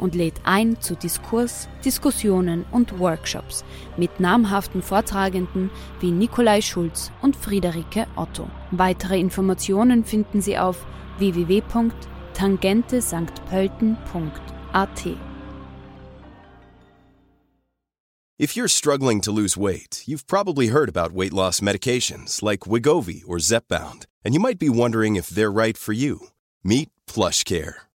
und lädt ein zu Diskurs, Diskussionen und Workshops mit namhaften Vortragenden wie Nikolai Schulz und Friederike Otto. Weitere Informationen finden Sie auf www.tangentesanktpölten.at. If you're struggling to lose weight, you've probably heard about weight loss medications like Wigovi or Zepbound, and you might be wondering if they're right for you. Meet PlushCare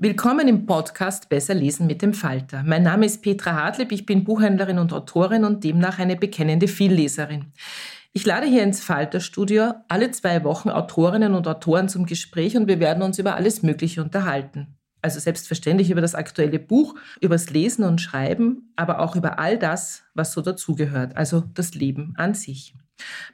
Willkommen im Podcast Besser lesen mit dem Falter. Mein Name ist Petra Hartlieb, ich bin Buchhändlerin und Autorin und demnach eine bekennende Vielleserin. Ich lade hier ins Falterstudio alle zwei Wochen Autorinnen und Autoren zum Gespräch und wir werden uns über alles Mögliche unterhalten. Also selbstverständlich über das aktuelle Buch, über das Lesen und Schreiben, aber auch über all das, was so dazugehört, also das Leben an sich.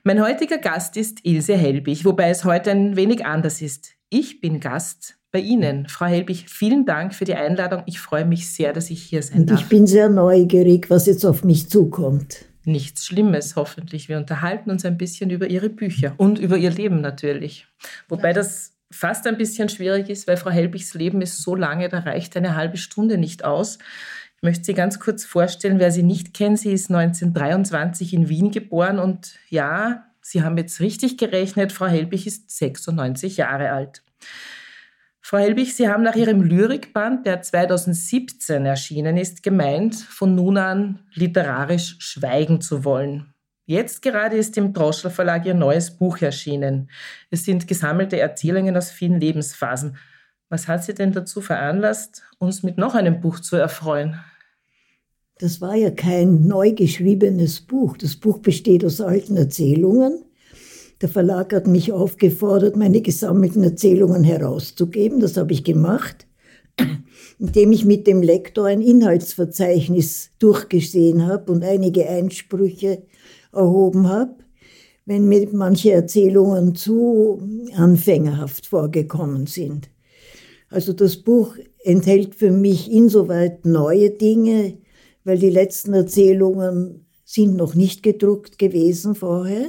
Mein heutiger Gast ist Ilse Helbig, wobei es heute ein wenig anders ist. Ich bin Gast bei Ihnen. Frau Helbig, vielen Dank für die Einladung. Ich freue mich sehr, dass ich hier sein Und darf. Ich bin sehr neugierig, was jetzt auf mich zukommt. Nichts Schlimmes, hoffentlich. Wir unterhalten uns ein bisschen über Ihre Bücher und über Ihr Leben natürlich. Wobei das fast ein bisschen schwierig ist, weil Frau Helbigs Leben ist so lange, da reicht eine halbe Stunde nicht aus. Ich möchte Sie ganz kurz vorstellen, wer Sie nicht kennt. Sie ist 1923 in Wien geboren und ja, Sie haben jetzt richtig gerechnet, Frau Helbig ist 96 Jahre alt. Frau Helbig, Sie haben nach Ihrem Lyrikband, der 2017 erschienen ist, gemeint, von nun an literarisch schweigen zu wollen. Jetzt gerade ist im Droschler Verlag Ihr neues Buch erschienen. Es sind gesammelte Erzählungen aus vielen Lebensphasen. Was hat Sie denn dazu veranlasst, uns mit noch einem Buch zu erfreuen? Das war ja kein neu geschriebenes Buch. Das Buch besteht aus alten Erzählungen der Verlag hat mich aufgefordert, meine gesammelten Erzählungen herauszugeben. Das habe ich gemacht, indem ich mit dem Lektor ein Inhaltsverzeichnis durchgesehen habe und einige Einsprüche erhoben habe, wenn mir manche Erzählungen zu anfängerhaft vorgekommen sind. Also das Buch enthält für mich insoweit neue Dinge, weil die letzten Erzählungen sind noch nicht gedruckt gewesen vorher.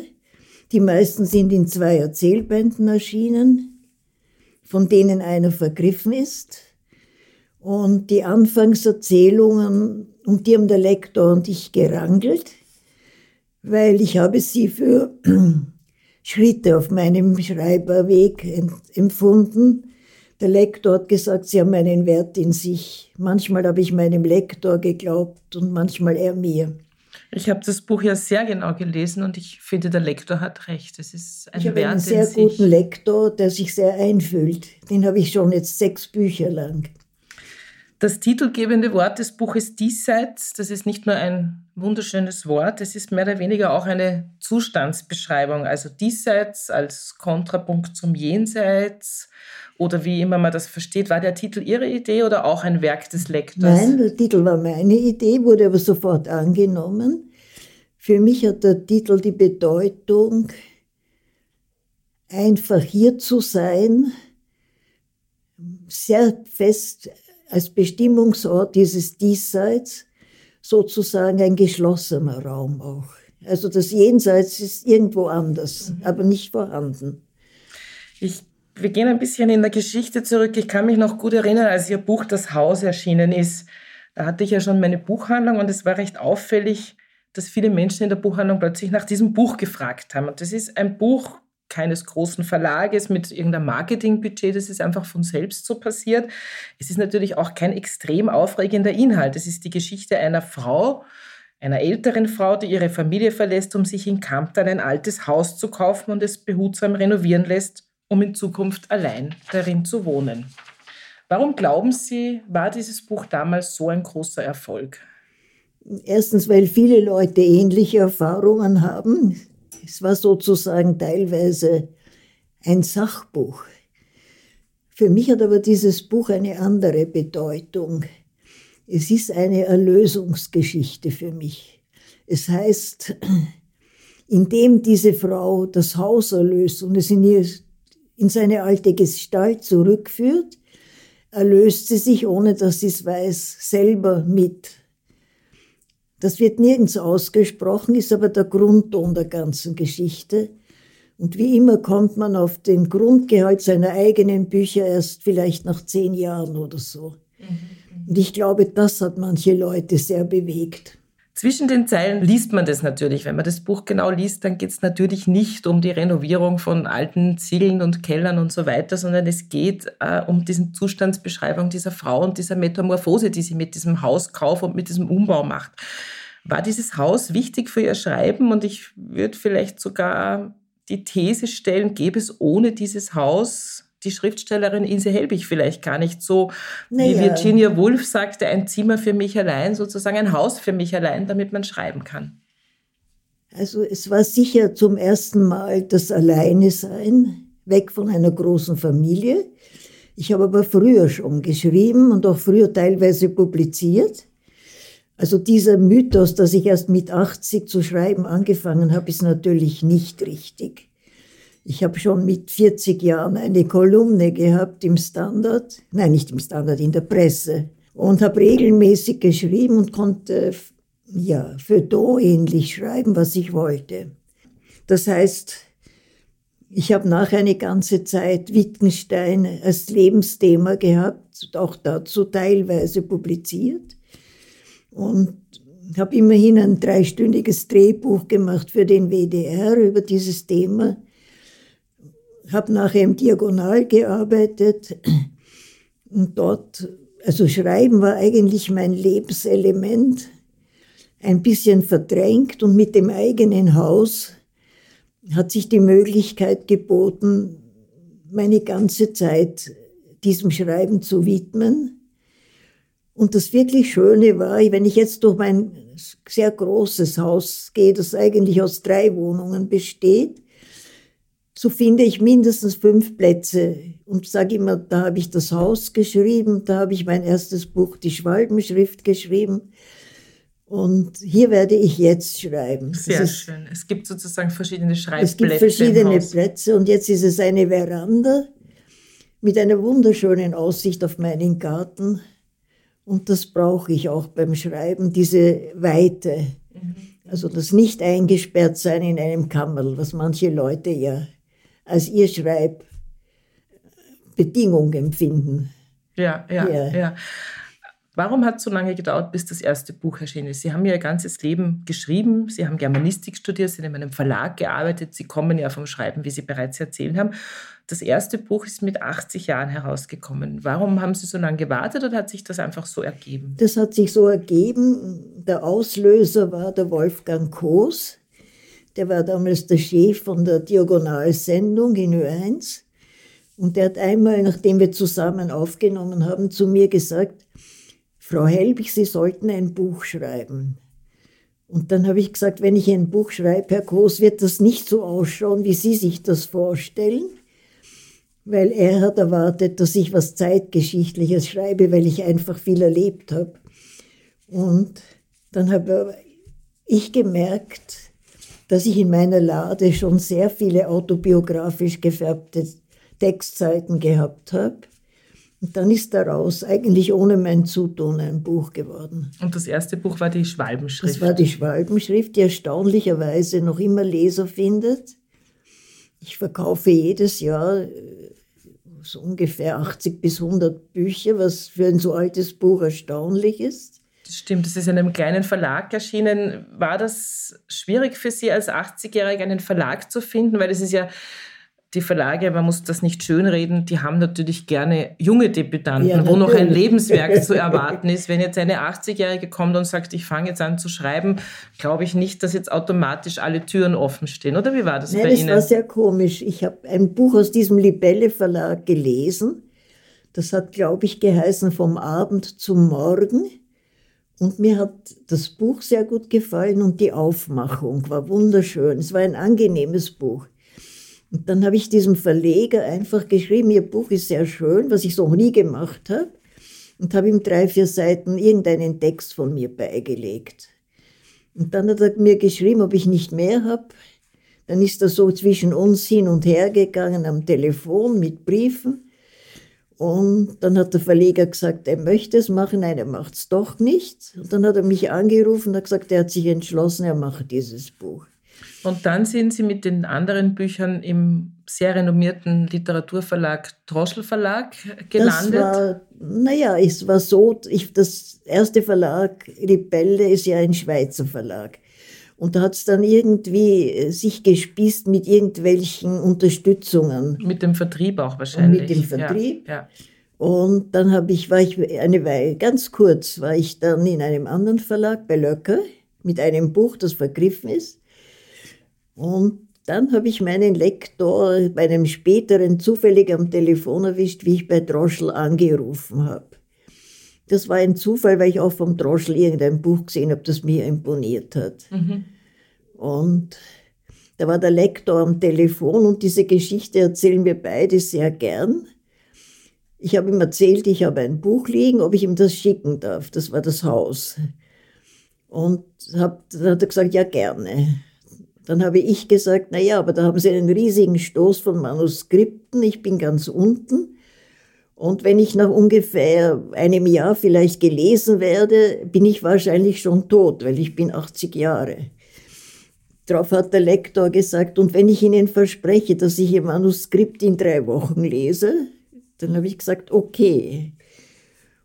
Die meisten sind in zwei Erzählbänden erschienen, von denen einer vergriffen ist. Und die Anfangserzählungen, um die haben der Lektor und ich gerangelt, weil ich habe sie für Schritte auf meinem Schreiberweg empfunden. Der Lektor hat gesagt, sie haben einen Wert in sich. Manchmal habe ich meinem Lektor geglaubt und manchmal er mir. Ich habe das Buch ja sehr genau gelesen und ich finde, der Lektor hat recht. Es ist ein ich Wert habe einen sehr guten Lektor, der sich sehr einfühlt. Den habe ich schon jetzt sechs Bücher lang. Das titelgebende Wort des Buches Diesseits, das ist nicht nur ein wunderschönes Wort, es ist mehr oder weniger auch eine Zustandsbeschreibung. Also Diesseits als Kontrapunkt zum Jenseits oder wie immer man das versteht. War der Titel Ihre Idee oder auch ein Werk des Lektors? Nein, der Titel war meine Idee, wurde aber sofort angenommen. Für mich hat der Titel die Bedeutung, einfach hier zu sein, sehr fest als Bestimmungsort dieses Diesseits sozusagen ein geschlossener Raum auch. Also das Jenseits ist irgendwo anders, mhm. aber nicht vorhanden. Ich, wir gehen ein bisschen in der Geschichte zurück. Ich kann mich noch gut erinnern, als Ihr Buch Das Haus erschienen ist. Da hatte ich ja schon meine Buchhandlung und es war recht auffällig, dass viele Menschen in der Buchhandlung plötzlich nach diesem Buch gefragt haben. Und das ist ein Buch keines großen Verlages mit irgendeinem Marketingbudget, das ist einfach von selbst so passiert. Es ist natürlich auch kein extrem aufregender Inhalt. Es ist die Geschichte einer Frau, einer älteren Frau, die ihre Familie verlässt, um sich in Kampton ein altes Haus zu kaufen und es behutsam renovieren lässt, um in Zukunft allein darin zu wohnen. Warum glauben Sie, war dieses Buch damals so ein großer Erfolg? Erstens, weil viele Leute ähnliche Erfahrungen haben. Es war sozusagen teilweise ein Sachbuch. Für mich hat aber dieses Buch eine andere Bedeutung. Es ist eine Erlösungsgeschichte für mich. Es heißt, indem diese Frau das Haus erlöst und es in, ihr, in seine alte Gestalt zurückführt, erlöst sie sich, ohne dass sie es weiß, selber mit. Das wird nirgends ausgesprochen, ist aber der Grundton der ganzen Geschichte. Und wie immer kommt man auf den Grundgehalt seiner eigenen Bücher erst vielleicht nach zehn Jahren oder so. Mhm. Und ich glaube, das hat manche Leute sehr bewegt. Zwischen den Zeilen liest man das natürlich. Wenn man das Buch genau liest, dann geht es natürlich nicht um die Renovierung von alten Ziegeln und Kellern und so weiter, sondern es geht äh, um diesen Zustandsbeschreibung dieser Frau und dieser Metamorphose, die sie mit diesem Hauskauf und mit diesem Umbau macht. War dieses Haus wichtig für ihr Schreiben? Und ich würde vielleicht sogar die These stellen, gäbe es ohne dieses Haus die Schriftstellerin Ilse Helbig vielleicht gar nicht so, naja. wie Virginia Woolf sagte, ein Zimmer für mich allein, sozusagen ein Haus für mich allein, damit man schreiben kann. Also es war sicher zum ersten Mal das Alleine sein, weg von einer großen Familie. Ich habe aber früher schon geschrieben und auch früher teilweise publiziert. Also dieser Mythos, dass ich erst mit 80 zu schreiben angefangen habe, ist natürlich nicht richtig. Ich habe schon mit 40 Jahren eine Kolumne gehabt im Standard, nein, nicht im Standard, in der Presse und habe regelmäßig geschrieben und konnte ja für Do ähnlich schreiben, was ich wollte. Das heißt, ich habe nachher eine ganze Zeit Wittgenstein als Lebensthema gehabt, auch dazu teilweise publiziert und habe immerhin ein dreistündiges Drehbuch gemacht für den WDR über dieses Thema habe nachher im Diagonal gearbeitet und dort, also Schreiben war eigentlich mein Lebenselement, ein bisschen verdrängt und mit dem eigenen Haus hat sich die Möglichkeit geboten, meine ganze Zeit diesem Schreiben zu widmen. Und das wirklich Schöne war, wenn ich jetzt durch mein sehr großes Haus gehe, das eigentlich aus drei Wohnungen besteht, so finde ich mindestens fünf Plätze und sage immer, da habe ich das Haus geschrieben, da habe ich mein erstes Buch, die Schwalbenschrift, geschrieben. Und hier werde ich jetzt schreiben. Sehr ist, schön. Es gibt sozusagen verschiedene Schreibplätze. Es gibt verschiedene Plätze und jetzt ist es eine Veranda mit einer wunderschönen Aussicht auf meinen Garten. Und das brauche ich auch beim Schreiben, diese Weite. Mhm. Also das nicht eingesperrt sein in einem Kammerl, was manche Leute ja als ihr Schreibbedingung empfinden. Ja, ja, ja, ja. Warum hat es so lange gedauert, bis das erste Buch erschienen ist? Sie haben Ihr ganzes Leben geschrieben, Sie haben Germanistik studiert, Sie haben in einem Verlag gearbeitet, Sie kommen ja vom Schreiben, wie Sie bereits erzählt haben. Das erste Buch ist mit 80 Jahren herausgekommen. Warum haben Sie so lange gewartet oder hat sich das einfach so ergeben? Das hat sich so ergeben. Der Auslöser war der Wolfgang Koos, der war damals der Chef von der Diagonalsendung in Ö1. Und der hat einmal, nachdem wir zusammen aufgenommen haben, zu mir gesagt, Frau Helbig, Sie sollten ein Buch schreiben. Und dann habe ich gesagt, wenn ich ein Buch schreibe, Herr Groß, wird das nicht so ausschauen, wie Sie sich das vorstellen. Weil er hat erwartet, dass ich was Zeitgeschichtliches schreibe, weil ich einfach viel erlebt habe. Und dann habe ich gemerkt, dass ich in meiner Lade schon sehr viele autobiografisch gefärbte Textseiten gehabt habe. Und dann ist daraus eigentlich ohne mein Zutun ein Buch geworden. Und das erste Buch war die Schwalbenschrift? Das war die Schwalbenschrift, die erstaunlicherweise noch immer Leser findet. Ich verkaufe jedes Jahr äh, so ungefähr 80 bis 100 Bücher, was für ein so altes Buch erstaunlich ist. Das stimmt, das ist in einem kleinen Verlag erschienen. War das schwierig für Sie als 80-Jährige einen Verlag zu finden? Weil es ist ja die Verlage, man muss das nicht schönreden, die haben natürlich gerne junge Debütanten, ja, wo noch ein Lebenswerk zu erwarten ist. Wenn jetzt eine 80-Jährige kommt und sagt, ich fange jetzt an zu schreiben, glaube ich nicht, dass jetzt automatisch alle Türen offen stehen. Oder wie war das Nein, bei das Ihnen? Das war sehr komisch. Ich habe ein Buch aus diesem Libelle Verlag gelesen. Das hat, glaube ich, geheißen Vom Abend zum Morgen. Und mir hat das Buch sehr gut gefallen und die Aufmachung war wunderschön. Es war ein angenehmes Buch. Und dann habe ich diesem Verleger einfach geschrieben, Ihr Buch ist sehr schön, was ich so noch nie gemacht habe. Und habe ihm drei, vier Seiten irgendeinen Text von mir beigelegt. Und dann hat er mir geschrieben, ob ich nicht mehr habe. Dann ist er so zwischen uns hin und her gegangen am Telefon mit Briefen. Und dann hat der Verleger gesagt, er möchte es machen, nein, er macht es doch nicht. Und dann hat er mich angerufen und hat gesagt, er hat sich entschlossen, er macht dieses Buch. Und dann sind Sie mit den anderen Büchern im sehr renommierten Literaturverlag Droschel Verlag gelandet? Das war, naja, es war so, ich, das erste Verlag, Rebelle, ist ja ein Schweizer Verlag. Und da hat es dann irgendwie äh, sich gespießt mit irgendwelchen Unterstützungen. Mit dem Vertrieb auch wahrscheinlich. Und mit dem Vertrieb. Ja, ja. Und dann habe ich, war ich eine Weile, ganz kurz, war ich dann in einem anderen Verlag bei Löcker mit einem Buch, das vergriffen ist. Und dann habe ich meinen Lektor bei einem späteren zufällig am Telefon erwischt, wie ich bei Droschel angerufen habe. Das war ein Zufall, weil ich auch vom Droschel irgendein Buch gesehen habe, das mir imponiert hat. Mhm. Und da war der Lektor am Telefon und diese Geschichte erzählen wir beide sehr gern. Ich habe ihm erzählt, ich habe ein Buch liegen, ob ich ihm das schicken darf. Das war das Haus. Und hab, dann hat er gesagt, ja gerne. Dann habe ich gesagt, na ja, aber da haben Sie einen riesigen Stoß von Manuskripten. Ich bin ganz unten. Und wenn ich nach ungefähr einem Jahr vielleicht gelesen werde, bin ich wahrscheinlich schon tot, weil ich bin 80 Jahre. Darauf hat der Lektor gesagt, und wenn ich Ihnen verspreche, dass ich Ihr Manuskript in drei Wochen lese, dann habe ich gesagt, okay.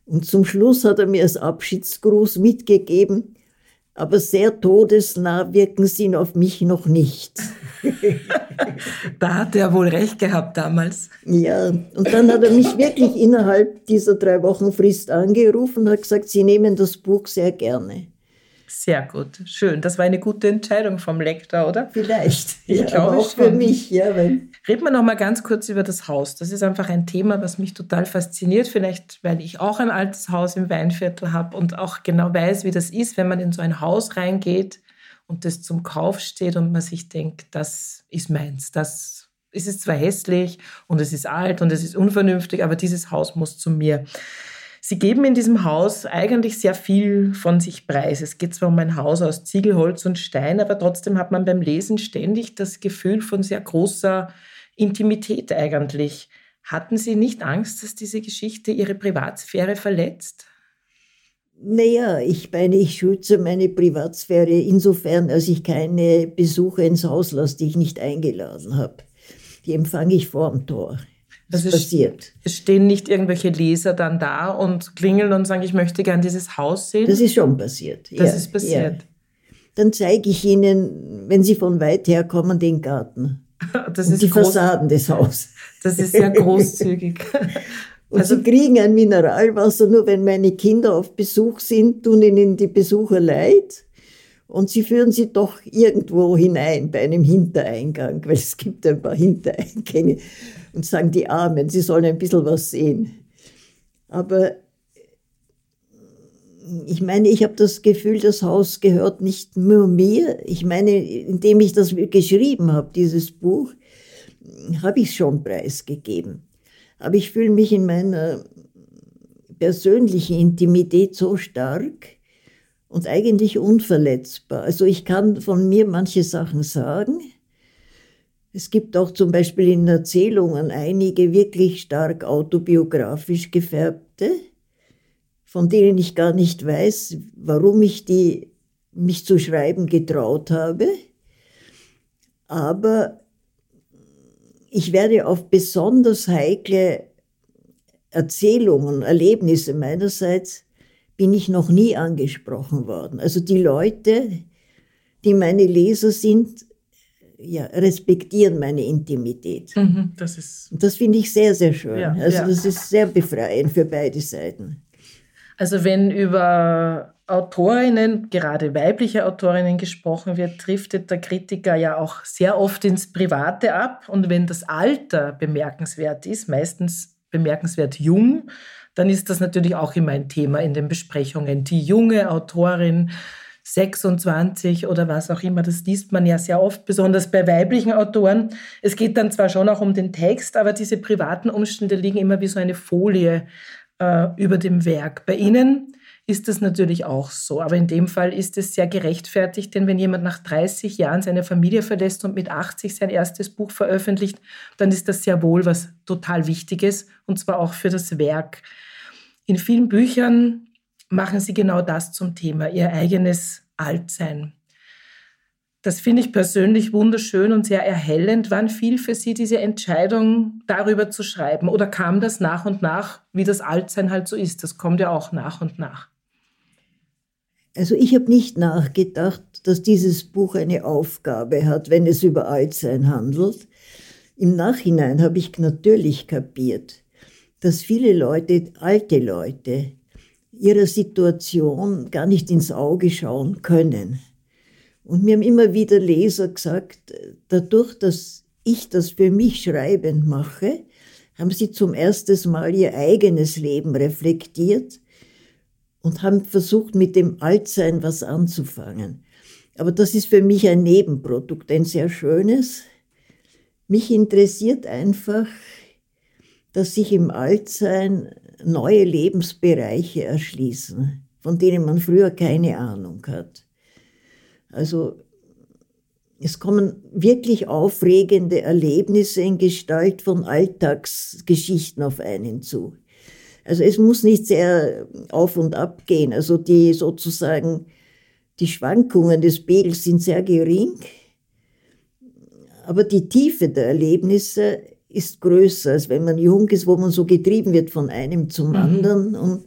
Und zum Schluss hat er mir als Abschiedsgruß mitgegeben, aber sehr todesnah wirken sie auf mich noch nicht. Da hat er wohl recht gehabt damals. Ja, und dann hat er mich wirklich innerhalb dieser drei Wochen Frist angerufen und hat gesagt, Sie nehmen das Buch sehr gerne. Sehr gut, schön. Das war eine gute Entscheidung vom Lektor, oder? Vielleicht. Ich ja, glaube auch schon. für mich, ja. Weil Reden wir noch mal ganz kurz über das Haus. Das ist einfach ein Thema, was mich total fasziniert. Vielleicht, weil ich auch ein altes Haus im Weinviertel habe und auch genau weiß, wie das ist, wenn man in so ein Haus reingeht und das zum Kauf steht und man sich denkt, das ist meins. Das ist es zwar hässlich und es ist alt und es ist unvernünftig, aber dieses Haus muss zu mir. Sie geben in diesem Haus eigentlich sehr viel von sich preis. Es geht zwar um ein Haus aus Ziegelholz und Stein, aber trotzdem hat man beim Lesen ständig das Gefühl von sehr großer Intimität eigentlich. Hatten Sie nicht Angst, dass diese Geschichte Ihre Privatsphäre verletzt? Naja, ich meine, ich schütze meine Privatsphäre insofern, als ich keine Besucher ins Haus lasse, die ich nicht eingeladen habe. Die empfange ich vorm Tor. Das also passiert. Es stehen nicht irgendwelche Leser dann da und klingeln und sagen, ich möchte gern dieses Haus sehen. Das ist schon passiert. Das ja, ist passiert. Ja. Dann zeige ich Ihnen, wenn Sie von weit her kommen, den Garten. Das und ist die Fassaden des Hauses. Das ist sehr großzügig. Und also, sie kriegen ein Mineralwasser nur, wenn meine Kinder auf Besuch sind, tun ihnen die Besucher leid. Und sie führen sie doch irgendwo hinein bei einem Hintereingang, weil es gibt ein paar Hintereingänge und sagen die Armen, sie sollen ein bisschen was sehen. Aber ich meine, ich habe das Gefühl, das Haus gehört nicht nur mir. Ich meine, indem ich das geschrieben habe, dieses Buch, habe ich es schon preisgegeben. Aber ich fühle mich in meiner persönlichen Intimität so stark und eigentlich unverletzbar. Also ich kann von mir manche Sachen sagen, es gibt auch zum Beispiel in Erzählungen einige wirklich stark autobiografisch gefärbte, von denen ich gar nicht weiß, warum ich die mich zu schreiben getraut habe. Aber ich werde auf besonders heikle Erzählungen, Erlebnisse meinerseits, bin ich noch nie angesprochen worden. Also die Leute, die meine Leser sind, ja, respektieren meine Intimität. Mhm, das ist. Das finde ich sehr, sehr schön. Ja, also ja. das ist sehr befreiend für beide Seiten. Also wenn über Autorinnen, gerade weibliche Autorinnen gesprochen wird, driftet der Kritiker ja auch sehr oft ins Private ab. Und wenn das Alter bemerkenswert ist, meistens bemerkenswert jung, dann ist das natürlich auch immer ein Thema in den Besprechungen. Die junge Autorin, 26 oder was auch immer, das liest man ja sehr oft, besonders bei weiblichen Autoren. Es geht dann zwar schon auch um den Text, aber diese privaten Umstände liegen immer wie so eine Folie äh, über dem Werk. Bei Ihnen ist das natürlich auch so. Aber in dem Fall ist es sehr gerechtfertigt, denn wenn jemand nach 30 Jahren seine Familie verlässt und mit 80 sein erstes Buch veröffentlicht, dann ist das sehr wohl was total Wichtiges und zwar auch für das Werk. In vielen Büchern machen Sie genau das zum Thema, Ihr eigenes Altsein. Das finde ich persönlich wunderschön und sehr erhellend. Wann fiel für Sie diese Entscheidung, darüber zu schreiben? Oder kam das nach und nach, wie das Altsein halt so ist? Das kommt ja auch nach und nach. Also ich habe nicht nachgedacht, dass dieses Buch eine Aufgabe hat, wenn es über Altsein handelt. Im Nachhinein habe ich natürlich kapiert, dass viele Leute, alte Leute, ihrer Situation gar nicht ins Auge schauen können. Und mir haben immer wieder Leser gesagt, dadurch, dass ich das für mich schreibend mache, haben sie zum ersten Mal ihr eigenes Leben reflektiert und haben versucht, mit dem Altsein was anzufangen. Aber das ist für mich ein Nebenprodukt, ein sehr schönes. Mich interessiert einfach, dass sich im Altsein neue Lebensbereiche erschließen, von denen man früher keine Ahnung hat. Also es kommen wirklich aufregende Erlebnisse in Gestalt von Alltagsgeschichten auf einen zu. Also es muss nicht sehr auf und ab gehen. Also die sozusagen die Schwankungen des Pegels sind sehr gering, aber die Tiefe der Erlebnisse ist größer, als wenn man jung ist, wo man so getrieben wird von einem zum mhm. anderen und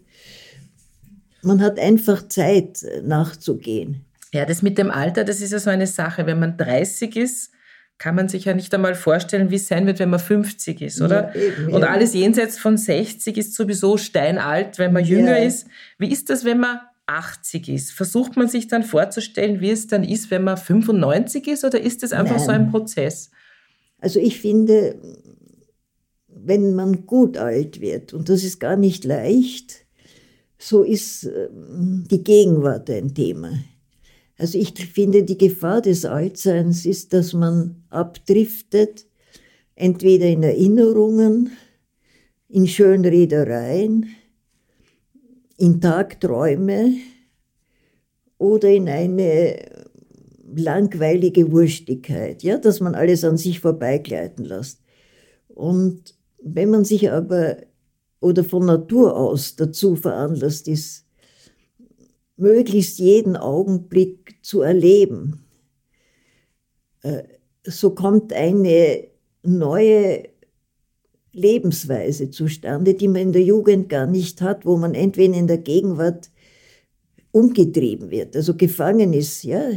man hat einfach Zeit nachzugehen. Ja, das mit dem Alter, das ist ja so eine Sache. Wenn man 30 ist, kann man sich ja nicht einmal vorstellen, wie es sein wird, wenn man 50 ist, oder? Ja, eben, Und alles jenseits von 60 ist sowieso steinalt, wenn man jünger ja. ist. Wie ist das, wenn man 80 ist? Versucht man sich dann vorzustellen, wie es dann ist, wenn man 95 ist, oder ist das einfach Nein. so ein Prozess? Also ich finde, wenn man gut alt wird, und das ist gar nicht leicht, so ist ähm, die Gegenwart ein Thema. Also ich finde, die Gefahr des Altseins ist, dass man abdriftet, entweder in Erinnerungen, in Schönredereien, in Tagträume oder in eine langweilige Wurstigkeit, ja, dass man alles an sich vorbeigleiten lässt. Und wenn man sich aber oder von Natur aus dazu veranlasst ist, möglichst jeden Augenblick zu erleben. Äh, so kommt eine neue Lebensweise zustande, die man in der Jugend gar nicht hat, wo man entweder in der Gegenwart umgetrieben wird, also gefangen ist, ja,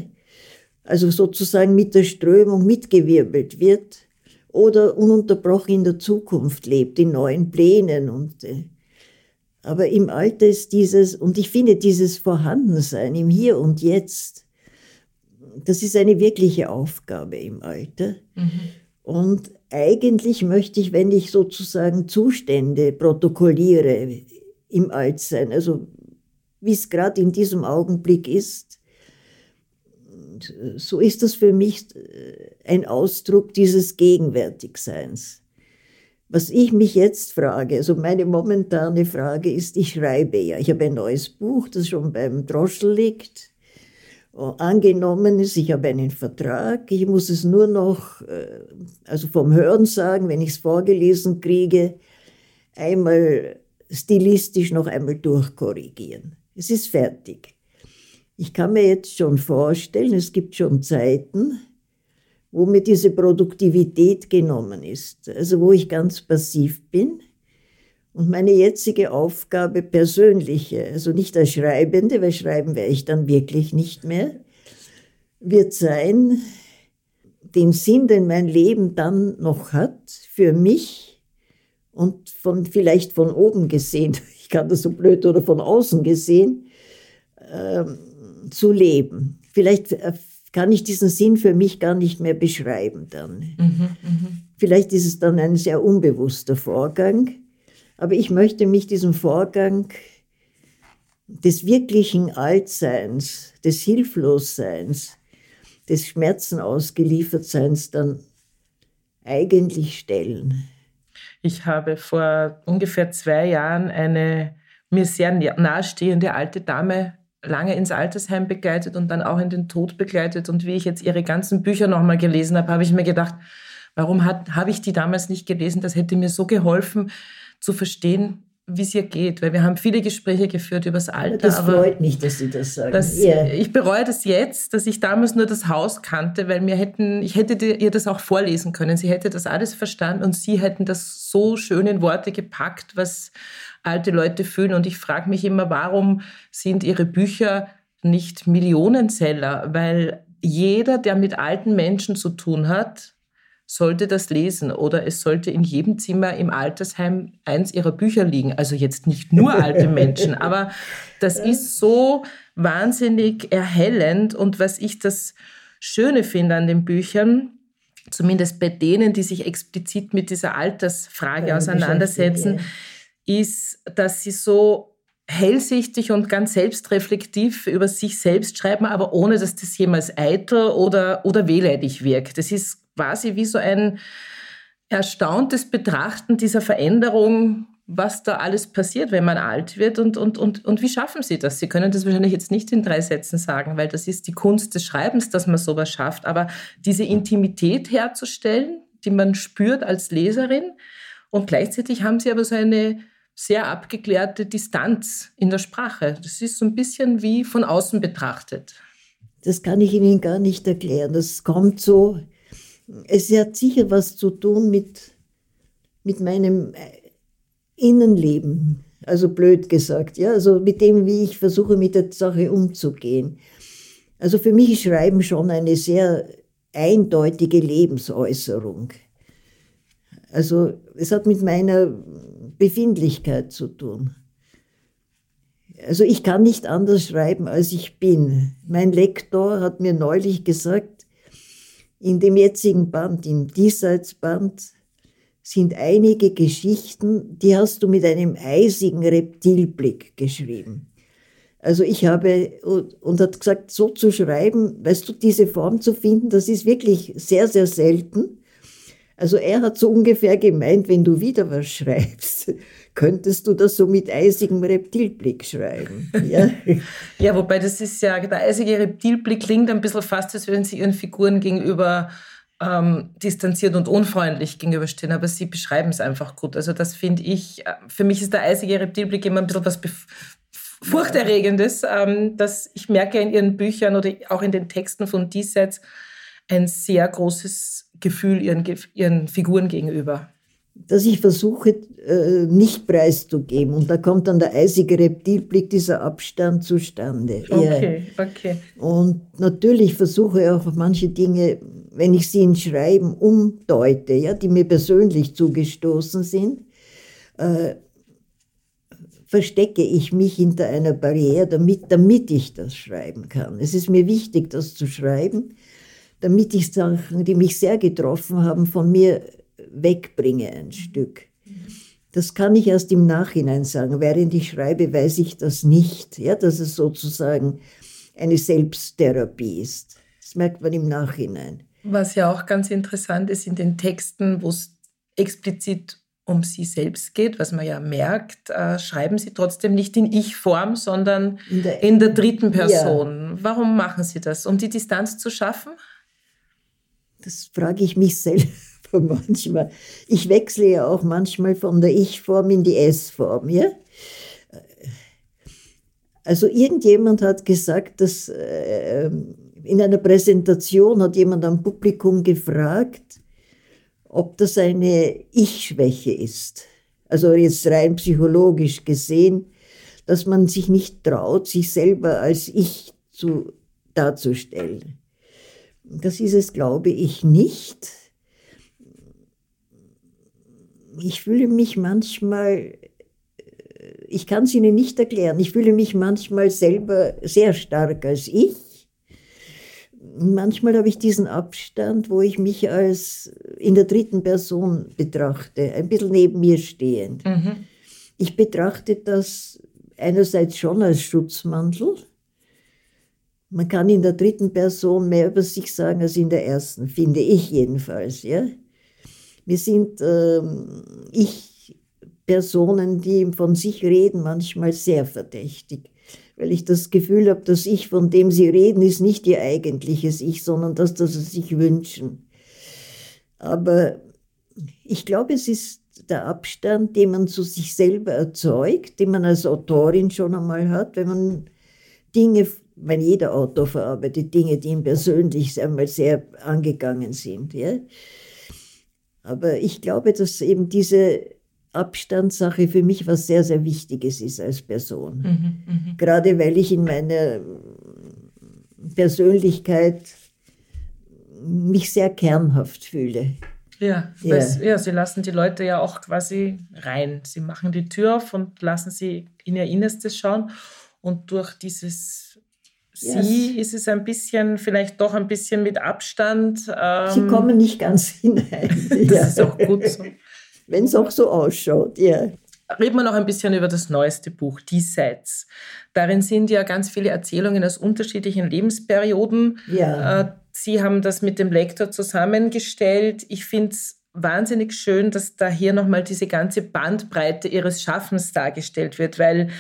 also sozusagen mit der Strömung mitgewirbelt wird oder ununterbrochen in der Zukunft lebt, in neuen Plänen und äh, aber im Alter ist dieses, und ich finde dieses Vorhandensein im Hier und Jetzt, das ist eine wirkliche Aufgabe im Alter. Mhm. Und eigentlich möchte ich, wenn ich sozusagen Zustände protokolliere im Altsein, also wie es gerade in diesem Augenblick ist, so ist das für mich ein Ausdruck dieses Gegenwärtigseins. Was ich mich jetzt frage, also meine momentane Frage ist, ich schreibe ja, ich habe ein neues Buch, das schon beim Droschel liegt. Oh, angenommen ist, ich habe einen Vertrag, ich muss es nur noch, äh, also vom Hören sagen, wenn ich es vorgelesen kriege, einmal stilistisch noch einmal durchkorrigieren. Es ist fertig. Ich kann mir jetzt schon vorstellen, es gibt schon Zeiten, wo mir diese Produktivität genommen ist, also wo ich ganz passiv bin. Und meine jetzige Aufgabe, persönliche, also nicht als Schreibende, weil schreiben werde ich dann wirklich nicht mehr, wird sein, den Sinn, den mein Leben dann noch hat, für mich und von, vielleicht von oben gesehen, ich kann das so blöd oder von außen gesehen, ähm, zu leben. Vielleicht äh, kann ich diesen Sinn für mich gar nicht mehr beschreiben dann. Mhm, mh. Vielleicht ist es dann ein sehr unbewusster Vorgang, aber ich möchte mich diesem Vorgang des wirklichen Altseins, des Hilflosseins, des Schmerzen ausgeliefertseins dann eigentlich stellen. Ich habe vor ungefähr zwei Jahren eine mir sehr nahestehende alte Dame lange ins Altersheim begleitet und dann auch in den Tod begleitet. Und wie ich jetzt ihre ganzen Bücher nochmal gelesen habe, habe ich mir gedacht, warum habe ich die damals nicht gelesen? Das hätte mir so geholfen zu verstehen, wie es ihr geht, weil wir haben viele Gespräche geführt über das Alter. Das freut mich, dass Sie das sagen. Das, yeah. Ich bereue das jetzt, dass ich damals nur das Haus kannte, weil mir hätten, ich hätte ihr das auch vorlesen können. Sie hätte das alles verstanden und Sie hätten das so schön in Worte gepackt, was alte Leute fühlen. Und ich frage mich immer, warum sind Ihre Bücher nicht Millionenseller? Weil jeder, der mit alten Menschen zu tun hat, sollte das lesen oder es sollte in jedem Zimmer im Altersheim eins ihrer Bücher liegen. Also jetzt nicht nur alte Menschen, aber das ist so wahnsinnig erhellend und was ich das Schöne finde an den Büchern, zumindest bei denen, die sich explizit mit dieser Altersfrage ja, auseinandersetzen, ist, dass sie so hellsichtig und ganz selbstreflektiv über sich selbst schreiben, aber ohne dass das jemals eitel oder, oder wehleidig wirkt. Das ist quasi wie so ein erstauntes Betrachten dieser Veränderung, was da alles passiert, wenn man alt wird und, und, und, und wie schaffen Sie das? Sie können das wahrscheinlich jetzt nicht in drei Sätzen sagen, weil das ist die Kunst des Schreibens, dass man sowas schafft, aber diese Intimität herzustellen, die man spürt als Leserin und gleichzeitig haben Sie aber so eine sehr abgeklärte Distanz in der Sprache. Das ist so ein bisschen wie von außen betrachtet. Das kann ich Ihnen gar nicht erklären. Das kommt so es hat sicher was zu tun mit, mit meinem äh, Innenleben, also blöd gesagt, ja, also mit dem, wie ich versuche, mit der Sache umzugehen. Also für mich ist Schreiben schon eine sehr eindeutige Lebensäußerung. Also es hat mit meiner Befindlichkeit zu tun. Also ich kann nicht anders schreiben, als ich bin. Mein Lektor hat mir neulich gesagt, in dem jetzigen Band, im Diesseitsband, sind einige Geschichten, die hast du mit einem eisigen Reptilblick geschrieben. Also ich habe und hat gesagt, so zu schreiben, weißt du, diese Form zu finden, das ist wirklich sehr, sehr selten. Also er hat so ungefähr gemeint, wenn du wieder was schreibst, könntest du das so mit eisigem Reptilblick schreiben. Ja, ja wobei das ist ja, der eisige Reptilblick klingt ein bisschen fast, als würden sie ihren Figuren gegenüber ähm, distanziert und unfreundlich gegenüberstehen, aber sie beschreiben es einfach gut. Also das finde ich, äh, für mich ist der eisige Reptilblick immer ein bisschen was Furchterregendes, ähm, dass ich merke in ihren Büchern oder auch in den Texten von Diesseits ein sehr großes Gefühl ihren, ihren Figuren gegenüber? Dass ich versuche, äh, nicht preiszugeben. Und da kommt dann der eisige Reptilblick, dieser Abstand zustande. Okay, ja. okay. Und natürlich versuche ich auch manche Dinge, wenn ich sie in Schreiben umdeute, ja, die mir persönlich zugestoßen sind, äh, verstecke ich mich hinter einer Barriere, damit, damit ich das schreiben kann. Es ist mir wichtig, das zu schreiben, damit ich Sachen, die mich sehr getroffen haben, von mir wegbringe ein Stück. Das kann ich erst im Nachhinein sagen. Während ich schreibe, weiß ich das nicht, ja, dass es sozusagen eine Selbsttherapie ist. Das merkt man im Nachhinein. Was ja auch ganz interessant ist in den Texten, wo es explizit um sie selbst geht, was man ja merkt, äh, schreiben sie trotzdem nicht in Ich-Form, sondern in der, in der dritten Person. Ja. Warum machen sie das? Um die Distanz zu schaffen? Das frage ich mich selber manchmal. Ich wechsle ja auch manchmal von der Ich-Form in die S-Form, ja? Also irgendjemand hat gesagt, dass äh, in einer Präsentation hat jemand am Publikum gefragt, ob das eine Ich-Schwäche ist. Also jetzt rein psychologisch gesehen, dass man sich nicht traut, sich selber als Ich zu, darzustellen. Das ist es, glaube ich, nicht. Ich fühle mich manchmal, ich kann es Ihnen nicht erklären, ich fühle mich manchmal selber sehr stark als ich. Manchmal habe ich diesen Abstand, wo ich mich als in der dritten Person betrachte, ein bisschen neben mir stehend. Mhm. Ich betrachte das einerseits schon als Schutzmantel, man kann in der dritten Person mehr über sich sagen als in der ersten, finde ich jedenfalls. Ja? Wir sind ähm, Ich-Personen, die von sich reden, manchmal sehr verdächtig, weil ich das Gefühl habe, dass Ich, von dem sie reden, ist nicht ihr eigentliches Ich, sondern das, das sie sich wünschen. Aber ich glaube, es ist der Abstand, den man zu sich selber erzeugt, den man als Autorin schon einmal hat, wenn man Dinge weil jeder Autor verarbeitet Dinge, die ihm persönlich einmal sehr angegangen sind. Ja? Aber ich glaube, dass eben diese Abstandssache für mich was sehr, sehr Wichtiges ist als Person. Mhm, mh. Gerade weil ich in meiner Persönlichkeit mich sehr kernhaft fühle. Ja, ja. Das, ja, sie lassen die Leute ja auch quasi rein. Sie machen die Tür auf und lassen sie in ihr Innerstes schauen. Und durch dieses Sie yes. ist es ein bisschen, vielleicht doch ein bisschen mit Abstand. Ähm, Sie kommen nicht ganz hinein. das ja. ist auch gut so. Wenn es auch so ausschaut, ja. Reden wir noch ein bisschen über das neueste Buch, Diesseits. Darin sind ja ganz viele Erzählungen aus unterschiedlichen Lebensperioden. Ja. Äh, Sie haben das mit dem Lektor zusammengestellt. Ich finde es wahnsinnig schön, dass da hier nochmal diese ganze Bandbreite Ihres Schaffens dargestellt wird, weil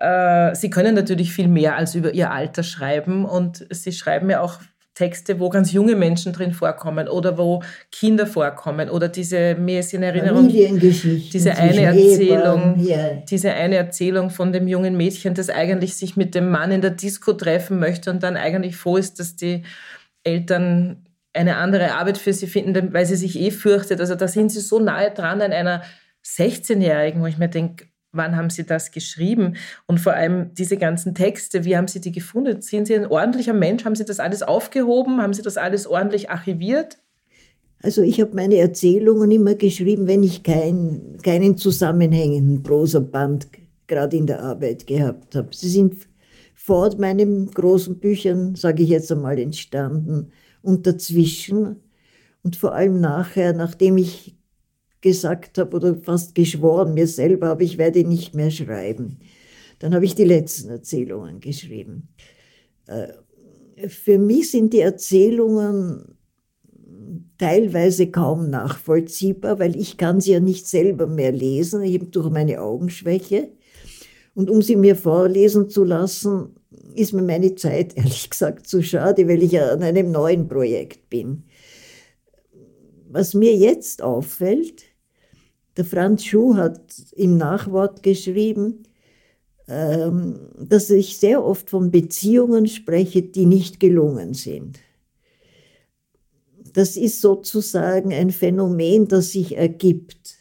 sie können natürlich viel mehr als über ihr Alter schreiben und sie schreiben ja auch Texte, wo ganz junge Menschen drin vorkommen oder wo Kinder vorkommen oder diese, mir ist in Erinnerung, diese eine Erzählung, ja. diese eine Erzählung von dem jungen Mädchen, das eigentlich sich mit dem Mann in der Disco treffen möchte und dann eigentlich froh ist, dass die Eltern eine andere Arbeit für sie finden, weil sie sich eh fürchtet. Also da sind sie so nahe dran an einer 16-Jährigen, wo ich mir denke, wann haben Sie das geschrieben? Und vor allem diese ganzen Texte, wie haben Sie die gefunden? Sind Sie ein ordentlicher Mensch? Haben Sie das alles aufgehoben? Haben Sie das alles ordentlich archiviert? Also ich habe meine Erzählungen immer geschrieben, wenn ich kein, keinen zusammenhängenden Prosaband gerade in der Arbeit gehabt habe. Sie sind vor meinen großen Büchern, sage ich jetzt einmal, entstanden und dazwischen und vor allem nachher, nachdem ich gesagt habe oder fast geschworen mir selber habe, ich werde nicht mehr schreiben. Dann habe ich die letzten Erzählungen geschrieben. Äh, für mich sind die Erzählungen teilweise kaum nachvollziehbar, weil ich kann sie ja nicht selber mehr lesen, eben durch meine Augenschwäche. Und um sie mir vorlesen zu lassen, ist mir meine Zeit ehrlich gesagt zu schade, weil ich ja an einem neuen Projekt bin. Was mir jetzt auffällt, der Franz Schuh hat im Nachwort geschrieben, ähm, dass ich sehr oft von Beziehungen spreche, die nicht gelungen sind. Das ist sozusagen ein Phänomen, das sich ergibt.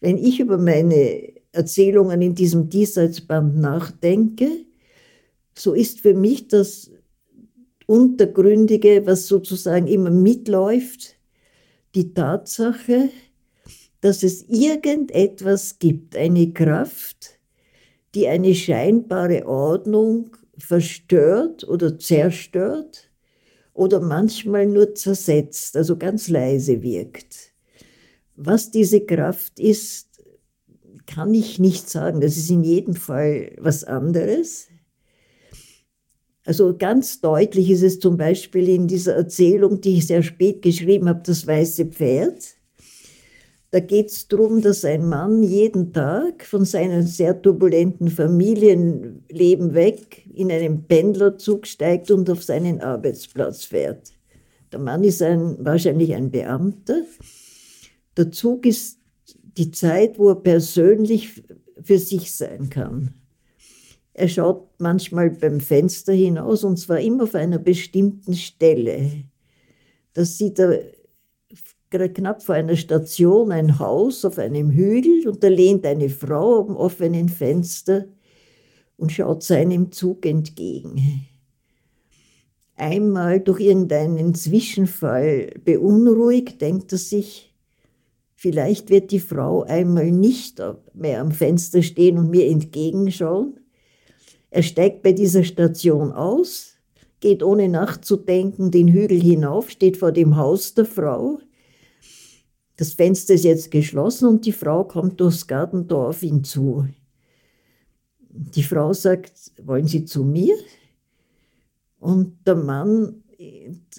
Wenn ich über meine Erzählungen in diesem Diesseitsband nachdenke, so ist für mich das Untergründige, was sozusagen immer mitläuft, die Tatsache, dass es irgendetwas gibt, eine Kraft, die eine scheinbare Ordnung verstört oder zerstört oder manchmal nur zersetzt, also ganz leise wirkt. Was diese Kraft ist, kann ich nicht sagen. Das ist in jedem Fall was anderes. Also ganz deutlich ist es zum Beispiel in dieser Erzählung, die ich sehr spät geschrieben habe, das weiße Pferd. Da geht es darum, dass ein Mann jeden Tag von seinem sehr turbulenten Familienleben weg in einen Pendlerzug steigt und auf seinen Arbeitsplatz fährt. Der Mann ist ein, wahrscheinlich ein Beamter. Der Zug ist die Zeit, wo er persönlich für sich sein kann. Er schaut manchmal beim Fenster hinaus und zwar immer auf einer bestimmten Stelle. Das sieht er knapp vor einer Station ein Haus auf einem Hügel und da lehnt eine Frau am offenen Fenster und schaut seinem Zug entgegen. einmal durch irgendeinen Zwischenfall beunruhigt, denkt er sich, vielleicht wird die Frau einmal nicht mehr am Fenster stehen und mir entgegenschauen. Er steigt bei dieser Station aus, geht ohne nachzudenken den Hügel hinauf, steht vor dem Haus der Frau. Das Fenster ist jetzt geschlossen und die Frau kommt durchs Gartentor auf ihn zu. Die Frau sagt, wollen Sie zu mir? Und der Mann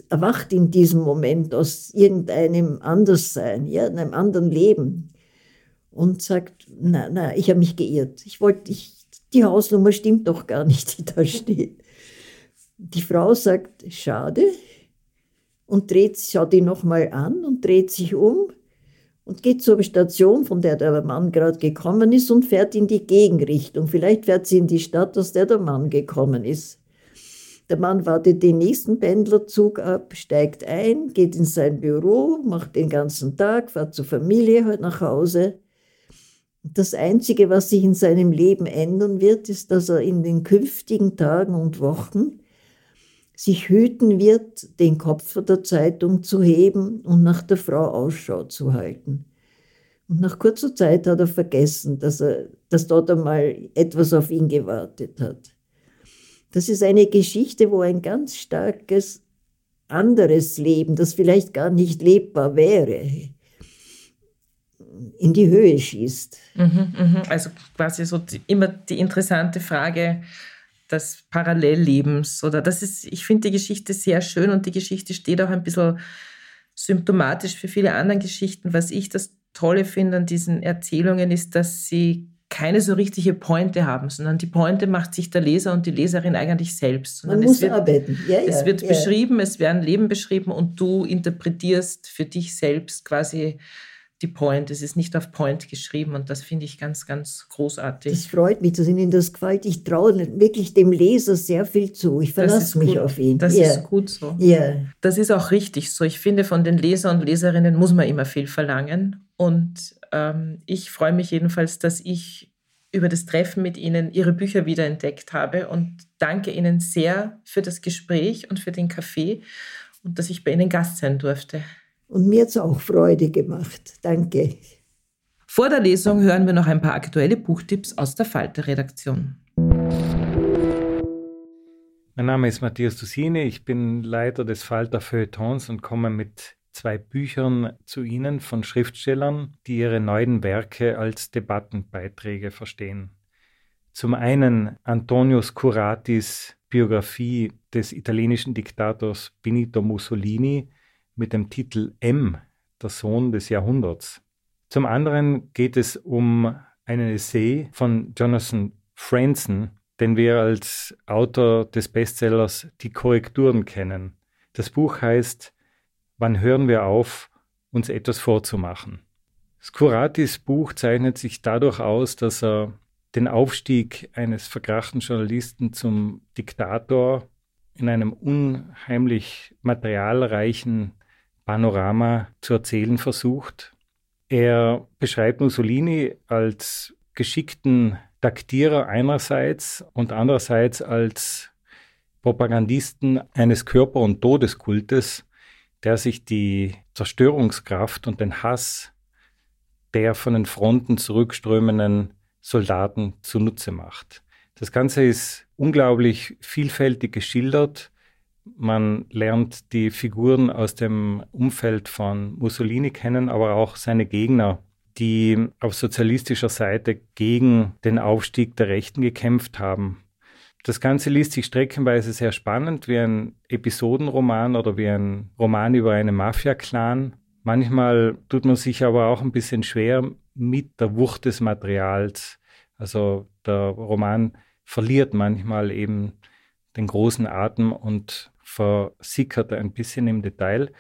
erwacht in diesem Moment aus irgendeinem Anderssein, ja, in einem anderen Leben und sagt, na, na, ich habe mich geirrt. Ich wollte, ich, die Hausnummer stimmt doch gar nicht, die da steht. Die Frau sagt, schade, und dreht, schaut ihn nochmal an und dreht sich um und geht zur Station, von der der Mann gerade gekommen ist, und fährt in die Gegenrichtung. Vielleicht fährt sie in die Stadt, aus der der Mann gekommen ist. Der Mann wartet den nächsten Pendlerzug ab, steigt ein, geht in sein Büro, macht den ganzen Tag, fährt zur Familie halt nach Hause. Das Einzige, was sich in seinem Leben ändern wird, ist, dass er in den künftigen Tagen und Wochen sich hüten wird, den Kopf der Zeitung zu heben und nach der Frau Ausschau zu halten. Und nach kurzer Zeit hat er vergessen, dass, er, dass dort einmal etwas auf ihn gewartet hat. Das ist eine Geschichte, wo ein ganz starkes anderes Leben, das vielleicht gar nicht lebbar wäre, in die Höhe schießt. Mhm, mhm. Also quasi so immer die interessante Frage, des Parallellebens oder das ist, ich finde die Geschichte sehr schön und die Geschichte steht auch ein bisschen symptomatisch für viele andere Geschichten. Was ich das Tolle finde an diesen Erzählungen ist, dass sie keine so richtige Pointe haben, sondern die Pointe macht sich der Leser und die Leserin eigentlich selbst. Man muss wird, arbeiten. Ja, ja, es wird ja. beschrieben, es werden Leben beschrieben und du interpretierst für dich selbst quasi die Point. Es ist nicht auf Point geschrieben und das finde ich ganz, ganz großartig. Das freut mich, dass Ihnen das gefällt. Ich traue wirklich dem Leser sehr viel zu. Ich verlasse mich gut. auf ihn. Das yeah. ist gut so. Yeah. Das ist auch richtig so. Ich finde, von den Leser und Leserinnen muss man immer viel verlangen. Und ähm, ich freue mich jedenfalls, dass ich über das Treffen mit Ihnen Ihre Bücher wiederentdeckt habe und danke Ihnen sehr für das Gespräch und für den Kaffee und dass ich bei Ihnen Gast sein durfte. Und mir hat es auch Freude gemacht. Danke. Vor der Lesung hören wir noch ein paar aktuelle Buchtipps aus der Falter-Redaktion. Mein Name ist Matthias Dusine, ich bin Leiter des Falter Feuilletons und komme mit zwei Büchern zu Ihnen von Schriftstellern, die ihre neuen Werke als Debattenbeiträge verstehen. Zum einen Antonio Scuratis Biografie des italienischen Diktators Benito Mussolini, mit dem Titel M, der Sohn des Jahrhunderts. Zum anderen geht es um einen Essay von Jonathan Franzen, den wir als Autor des Bestsellers Die Korrekturen kennen. Das Buch heißt Wann hören wir auf, uns etwas vorzumachen? Scuratis Buch zeichnet sich dadurch aus, dass er den Aufstieg eines verkrachten Journalisten zum Diktator in einem unheimlich materialreichen Panorama zu erzählen versucht. Er beschreibt Mussolini als geschickten Taktierer einerseits und andererseits als Propagandisten eines Körper- und Todeskultes, der sich die Zerstörungskraft und den Hass der von den Fronten zurückströmenden Soldaten zunutze macht. Das Ganze ist unglaublich vielfältig geschildert man lernt die Figuren aus dem Umfeld von Mussolini kennen, aber auch seine Gegner, die auf sozialistischer Seite gegen den Aufstieg der Rechten gekämpft haben. Das Ganze liest sich streckenweise sehr spannend, wie ein Episodenroman oder wie ein Roman über einen Mafia-Clan. Manchmal tut man sich aber auch ein bisschen schwer mit der Wucht des Materials. Also der Roman verliert manchmal eben den großen Atem und versickerte ein bisschen im Detail.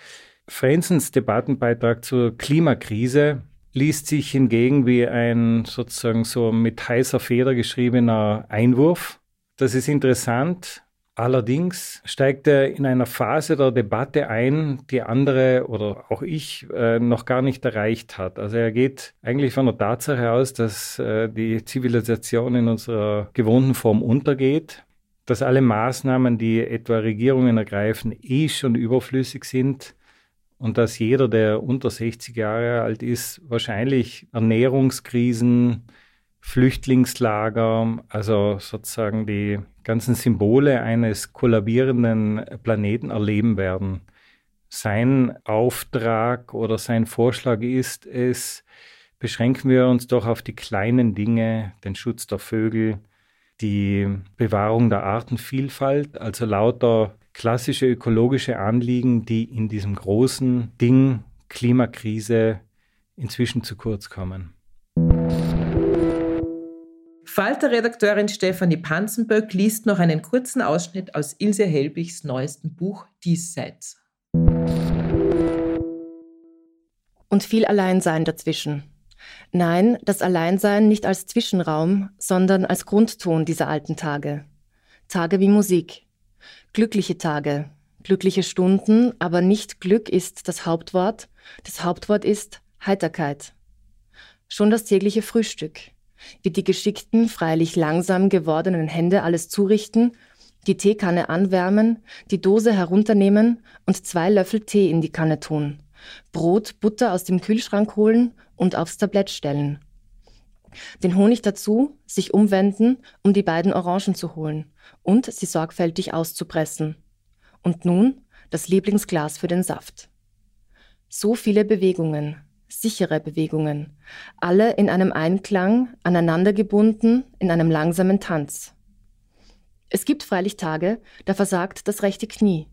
Frenzens Debattenbeitrag zur Klimakrise liest sich hingegen wie ein sozusagen so mit heißer Feder geschriebener Einwurf. Das ist interessant. Allerdings steigt er in einer Phase der Debatte ein, die andere oder auch ich äh, noch gar nicht erreicht hat. Also er geht eigentlich von der Tatsache aus, dass äh, die Zivilisation in unserer gewohnten Form untergeht dass alle Maßnahmen, die etwa Regierungen ergreifen, eh schon überflüssig sind und dass jeder, der unter 60 Jahre alt ist, wahrscheinlich Ernährungskrisen, Flüchtlingslager, also sozusagen die ganzen Symbole eines kollabierenden Planeten erleben werden. Sein Auftrag oder sein Vorschlag ist es, beschränken wir uns doch auf die kleinen Dinge, den Schutz der Vögel, die Bewahrung der Artenvielfalt, also lauter klassische ökologische Anliegen, die in diesem großen Ding Klimakrise inzwischen zu kurz kommen. Falter-Redakteurin Stefanie Panzenböck liest noch einen kurzen Ausschnitt aus Ilse Helbigs neuestem Buch Diesseits. Und viel Alleinsein dazwischen. Nein, das Alleinsein nicht als Zwischenraum, sondern als Grundton dieser alten Tage. Tage wie Musik. Glückliche Tage, glückliche Stunden, aber nicht Glück ist das Hauptwort. Das Hauptwort ist Heiterkeit. Schon das tägliche Frühstück. Wie die geschickten, freilich langsam gewordenen Hände alles zurichten, die Teekanne anwärmen, die Dose herunternehmen und zwei Löffel Tee in die Kanne tun. Brot, Butter aus dem Kühlschrank holen und aufs Tablett stellen. Den Honig dazu, sich umwenden, um die beiden Orangen zu holen und sie sorgfältig auszupressen. Und nun das Lieblingsglas für den Saft. So viele Bewegungen, sichere Bewegungen, alle in einem Einklang, aneinandergebunden, in einem langsamen Tanz. Es gibt freilich Tage, da versagt das rechte Knie,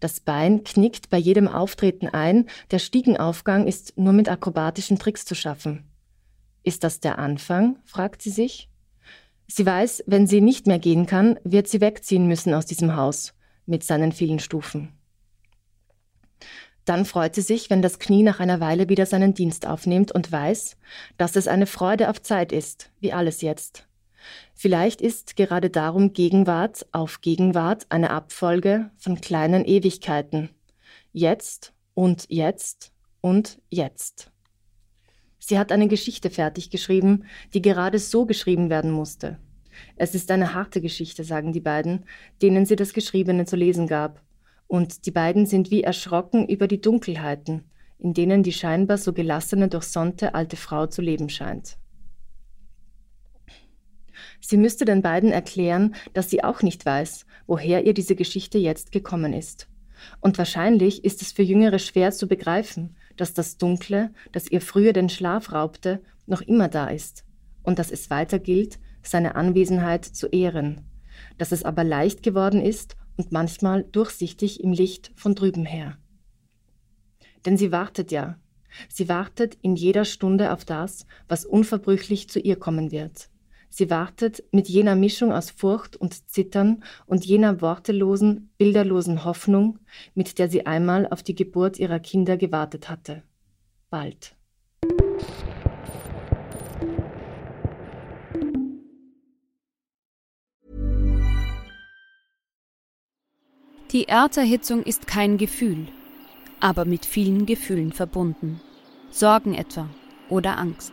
das Bein knickt bei jedem Auftreten ein, der Stiegenaufgang ist nur mit akrobatischen Tricks zu schaffen. Ist das der Anfang? fragt sie sich. Sie weiß, wenn sie nicht mehr gehen kann, wird sie wegziehen müssen aus diesem Haus mit seinen vielen Stufen. Dann freut sie sich, wenn das Knie nach einer Weile wieder seinen Dienst aufnimmt und weiß, dass es eine Freude auf Zeit ist, wie alles jetzt. Vielleicht ist gerade darum Gegenwart auf Gegenwart eine Abfolge von kleinen Ewigkeiten. Jetzt und jetzt und jetzt. Sie hat eine Geschichte fertig geschrieben, die gerade so geschrieben werden musste. Es ist eine harte Geschichte, sagen die beiden, denen sie das Geschriebene zu lesen gab. Und die beiden sind wie erschrocken über die Dunkelheiten, in denen die scheinbar so gelassene, durchsonnte alte Frau zu leben scheint. Sie müsste den beiden erklären, dass sie auch nicht weiß, woher ihr diese Geschichte jetzt gekommen ist. Und wahrscheinlich ist es für Jüngere schwer zu begreifen, dass das Dunkle, das ihr früher den Schlaf raubte, noch immer da ist und dass es weiter gilt, seine Anwesenheit zu ehren, dass es aber leicht geworden ist und manchmal durchsichtig im Licht von drüben her. Denn sie wartet ja, sie wartet in jeder Stunde auf das, was unverbrüchlich zu ihr kommen wird. Sie wartet mit jener Mischung aus Furcht und Zittern und jener wortelosen, bilderlosen Hoffnung, mit der sie einmal auf die Geburt ihrer Kinder gewartet hatte. Bald. Die Erderhitzung ist kein Gefühl, aber mit vielen Gefühlen verbunden. Sorgen etwa oder Angst.